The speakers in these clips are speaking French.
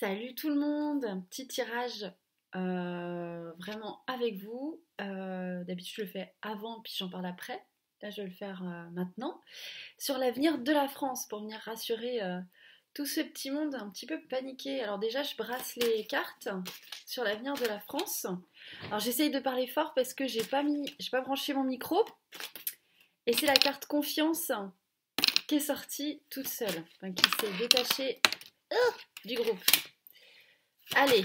Salut tout le monde, un petit tirage euh, vraiment avec vous. Euh, d'habitude je le fais avant puis j'en parle après. Là je vais le faire euh, maintenant. Sur l'avenir de la France pour venir rassurer tout ce petit monde un petit peu paniqué. Alors déjà je brasse les cartes sur l'avenir de la France. Alors j'essaye de parler fort parce que j'ai pas mis, j'ai pas branché mon micro. Et c'est la carte confiance qui est sortie toute seule, enfin, qui s'est détachée du groupe. Allez.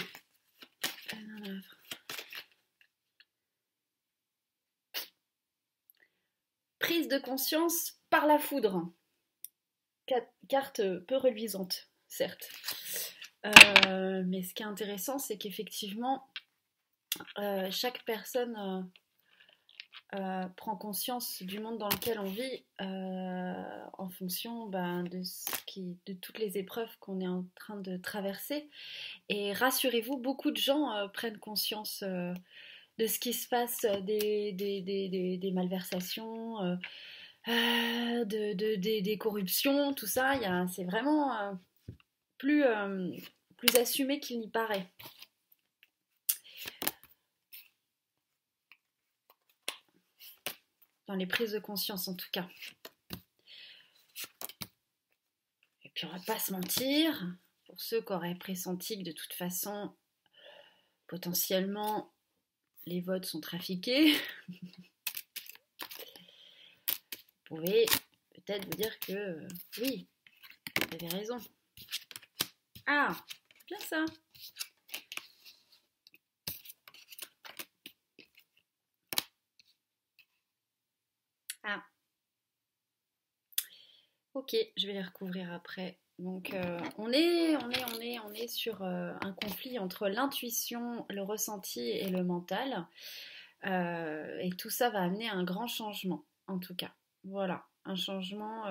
Prise de conscience par la foudre. Carte peu reluisante, certes. Euh, mais ce qui est intéressant, c'est qu'effectivement, euh, chaque personne euh, prend conscience du monde dans lequel on vit euh, en fonction ben, de, toutes les épreuves qu'on est en train de traverser. Et rassurez-vous, beaucoup de gens euh, prennent conscience de ce qui se passe, des, malversations, de, des, corruptions, tout ça. C'est vraiment plus, plus assumé qu'il n'y paraît. Dans les prises de conscience en tout cas. Et puis on va pas se mentir, pour ceux qui auraient pressenti que de toute façon, potentiellement, les votes sont trafiqués, vous pouvez peut-être vous dire que oui, vous avez raison. Ah, bien ça. Ah. Ok, je vais les recouvrir après. Donc euh, on, est, on, est, on, est, on est sur euh, un conflit entre l'intuition, le ressenti et le mental. Euh, et tout ça va amener à un grand changement, en tout cas. Voilà, un changement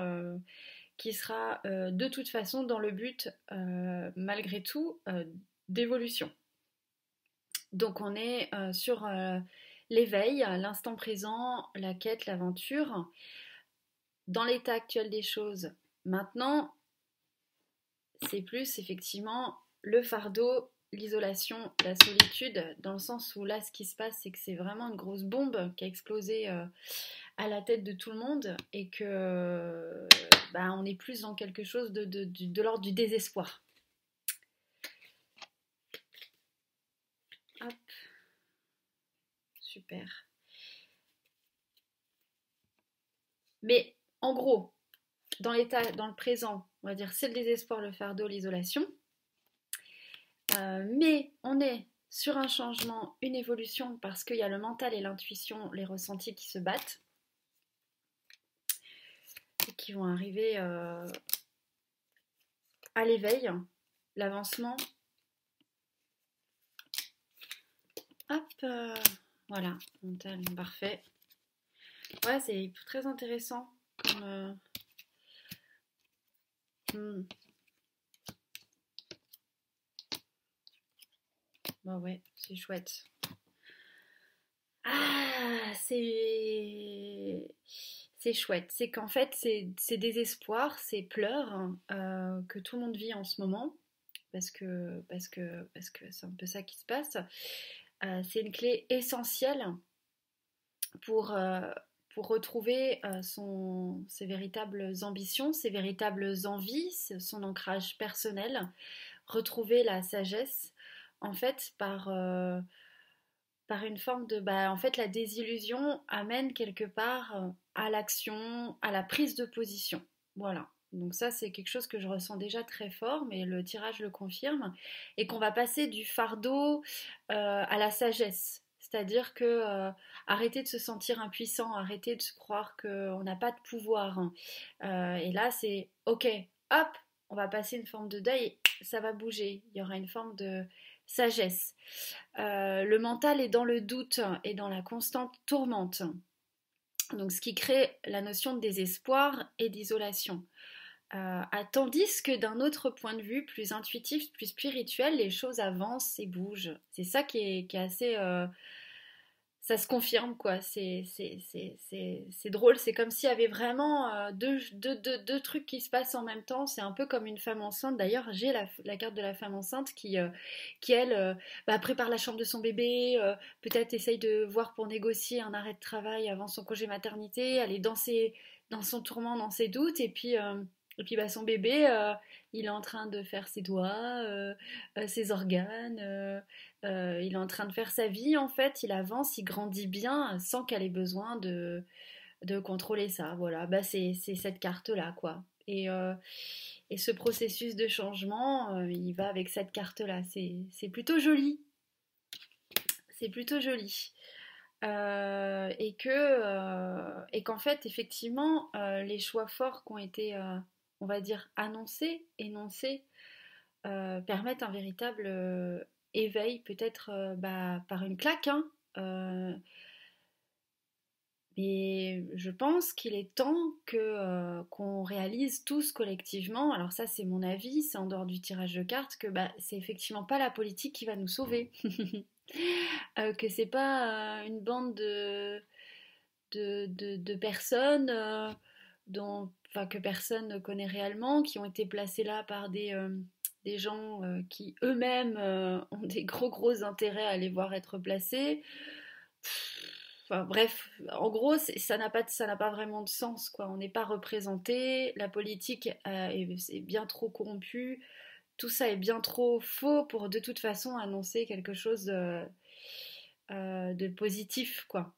qui sera de toute façon dans le but, malgré tout, d'évolution. Donc on est sur l'éveil, l'instant présent, la quête, l'aventure, dans l'état actuel des choses. Maintenant, c'est plus effectivement le fardeau, l'isolation, la solitude, dans le sens où là, ce qui se passe, c'est que c'est vraiment une grosse bombe qui a explosé euh, à la tête de tout le monde et que bah, on est plus dans quelque chose de, de l'ordre du désespoir. Hop. Super. Mais en gros, dans l'état, dans le présent, on va dire c'est le désespoir, le fardeau, l'isolation. Euh, mais on est sur un changement, une évolution, parce qu'il y a le mental et l'intuition, les ressentis qui se battent et qui vont arriver euh, à l'éveil, l'avancement. Hop. Euh, voilà, mental, parfait. Ouais, c'est très intéressant Euh, hmm. Bah ouais, c'est chouette. Ah, c'est. C'est chouette. C'est qu'en fait, c'est désespoir, c'est pleurs euh, que tout le monde vit en ce moment. Parce que c'est un peu ça qui se passe. Euh, c'est une clé essentielle pour, pour retrouver euh, ses véritables ambitions, ses véritables envies, son ancrage personnel, retrouver la sagesse, en fait, par, par une forme de... Bah, en fait, la désillusion amène quelque part à l'action, à la prise de position. Voilà. Donc ça, c'est quelque chose que je ressens déjà très fort, mais le tirage le confirme, et qu'on va passer du fardeau euh, à la sagesse. C'est-à-dire que euh, arrêter de se sentir impuissant, arrêter de se croire qu'on n'a pas de pouvoir. Hein. Euh, et là, c'est ok, hop, on va passer une forme de deuil, ça va bouger. Il y aura une forme de sagesse. le mental est dans le doute et dans la constante tourmente. Donc, ce qui crée la notion de désespoir et d'isolation. Euh, tandis que d'un autre point de vue, plus intuitif, plus spirituel, les choses avancent et bougent. C'est ça qui est, assez... Euh, ça se confirme, quoi. C'est drôle, c'est comme s'il y avait vraiment euh, deux, deux, deux, trucs qui se passent en même temps. C'est un peu comme une femme enceinte. D'ailleurs, j'ai la, carte de la femme enceinte qui, euh, qui elle, euh, bah, prépare la chambre de son bébé, peut-être essaye de voir pour négocier un arrêt de travail avant son congé maternité, elle est dans, dans son tourment, dans ses doutes, et puis... Et puis bah, son bébé, il est en train de faire ses doigts, ses organes, euh, il est en train de faire sa vie en fait, il avance, il grandit bien sans qu'elle ait besoin de, contrôler ça. Voilà, bah c'est cette carte-là quoi. Et, euh, et, ce processus de changement, euh, il va avec cette carte-là. C'est plutôt joli. C'est plutôt joli. et que et qu'en fait, effectivement, les choix forts qui ont été, on va dire, annoncés, énoncés, permettent un véritable éveille peut-être euh, bah, par une claque. Hein, euh, mais je pense qu'il est temps que euh, qu'on réalise tous collectivement. Alors ça, c'est mon avis, c'est en dehors du tirage de cartes que bah, c'est effectivement pas la politique qui va nous sauver, que c'est pas une bande de de, personnes dont, que personne ne connaît réellement, qui ont été placées là par des des gens euh, qui eux-mêmes euh, ont des gros gros intérêts à les voir être placés. Enfin bref, en gros, ça n'a pas, pas vraiment de sens quoi. On n'est pas représenté, la politique euh, est, bien trop corrompue, tout ça est bien trop faux pour de toute façon annoncer quelque chose de, de positif quoi.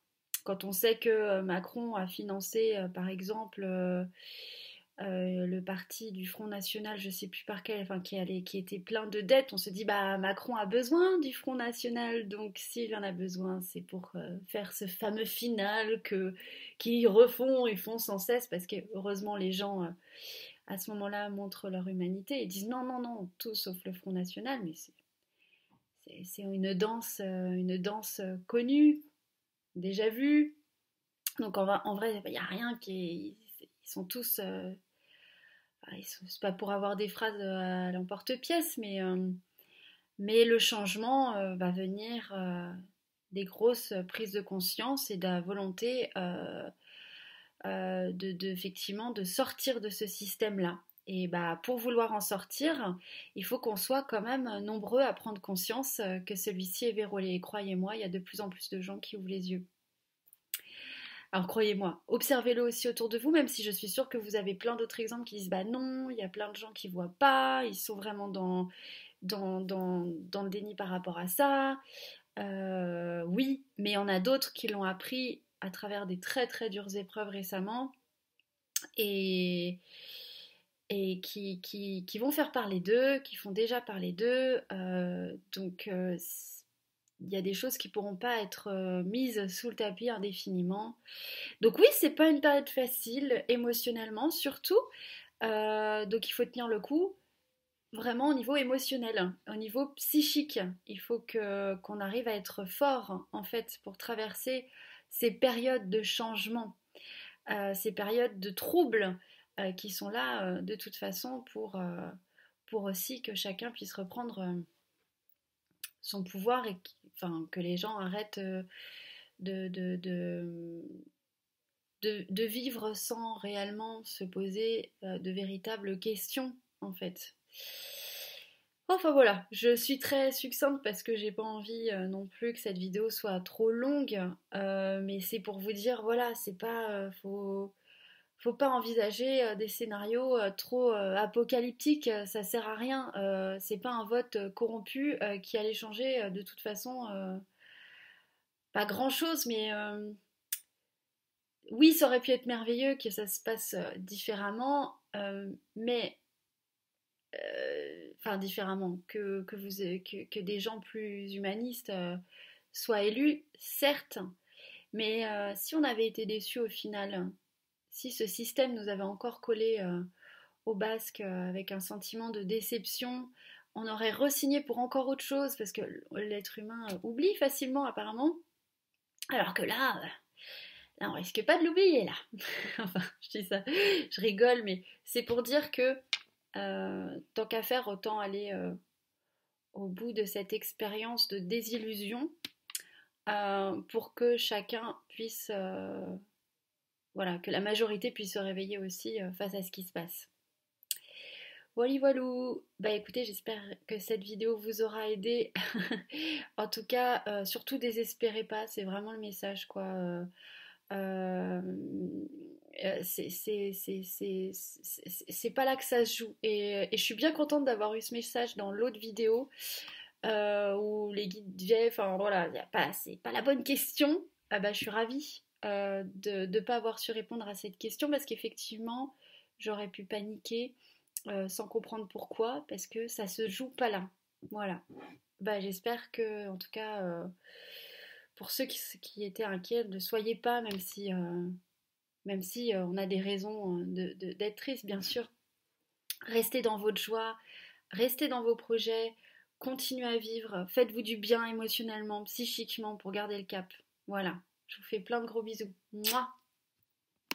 Quand on sait que Macron a financé par exemple euh, le parti du Front National, je sais plus par quel, enfin qui, allait, qui était plein de dettes, on se dit bah Macron a besoin du Front National, donc s'il en a besoin, c'est pour euh, faire ce fameux final que qui refont et font sans cesse, parce que heureusement les gens euh, à ce moment-là montrent leur humanité et disent non non non tout sauf le Front National, mais c'est une danse une danse connue, déjà vue, donc en, vrai il n'y a rien qui ils sont tous c'est pas pour avoir des phrases euh, à l'emporte-pièce, mais, euh, mais le changement euh, va venir des grosses prises de conscience et de la volonté de, effectivement de sortir de ce système-là. Et bah, pour vouloir en sortir, il faut qu'on soit quand même nombreux à prendre conscience que celui-ci est verrouillé. Et croyez-moi, il y a de plus en plus de gens qui ouvrent les yeux. Alors croyez-moi, observez-le aussi autour de vous, même si je suis sûre que vous avez plein d'autres exemples qui disent bah non, il y a plein de gens qui voient pas, ils sont vraiment dans, dans, dans, le déni par rapport à ça. Euh, oui, mais il y en a d'autres qui l'ont appris à travers des très très dures épreuves récemment et, et qui, qui, vont faire parler d'eux, qui font déjà parler d'eux. Euh, donc euh, il y a des choses qui pourront pas être euh, mises sous le tapis indéfiniment. Donc oui, c'est pas une période facile émotionnellement, surtout. Euh, donc il faut tenir le coup vraiment au niveau émotionnel, au niveau psychique. Il faut qu'on arrive à être fort en fait pour traverser ces périodes de changement, euh, ces périodes de troubles qui sont là de toute façon pour pour aussi que chacun puisse reprendre son pouvoir enfin, que les gens arrêtent euh, de, de, de, vivre sans réellement se poser euh, de véritables questions en fait. Enfin voilà, je suis très succincte parce que j'ai pas envie euh, non plus que cette vidéo soit trop longue, mais c'est pour vous dire voilà, c'est pas faut faut pas envisager euh, des scénarios euh, trop euh, apocalyptiques, ça sert à rien. c'est pas un vote corrompu qui allait changer de toute façon pas grand chose, mais oui, ça aurait pu être merveilleux que ça se passe différemment, mais enfin différemment, que, vous, que, des gens plus humanistes soient élus, certes, mais si on avait été déçus au final, si ce système nous avait encore collé euh, au basque euh, avec un sentiment de déception, on aurait resigné pour encore autre chose parce que l'être humain euh, oublie facilement apparemment. Alors que là, là on risque pas de l'oublier là. enfin, je dis ça, je rigole, mais c'est pour dire que tant qu'à faire, autant aller au bout de cette expérience de désillusion pour que chacun puisse, voilà, que la majorité puisse se réveiller aussi face à ce qui se passe. Voilà, voilou Bah écoutez, j'espère que cette vidéo vous aura aidé. en tout cas, surtout désespérez pas, c'est vraiment le message quoi. Euh, c'est pas là que ça se joue. Et, je suis bien contente d'avoir eu ce message dans l'autre vidéo euh, où les guides disaient, enfin voilà, c'est pas la bonne question. Ah bah, je suis ravie euh, de ne pas avoir su répondre à cette question parce qu'effectivement, j'aurais pu paniquer sans comprendre pourquoi parce que ça se joue pas là. Voilà. Bah, j'espère que, en tout cas, pour ceux qui, étaient inquiets, ne soyez pas, même si, euh, même si euh, on a des raisons euh, d'être triste, bien sûr. Restez dans votre joie, restez dans vos projets, continuez à vivre, faites-vous du bien émotionnellement, psychiquement pour garder le cap. Voilà, je vous fais plein de gros bisous. Mouah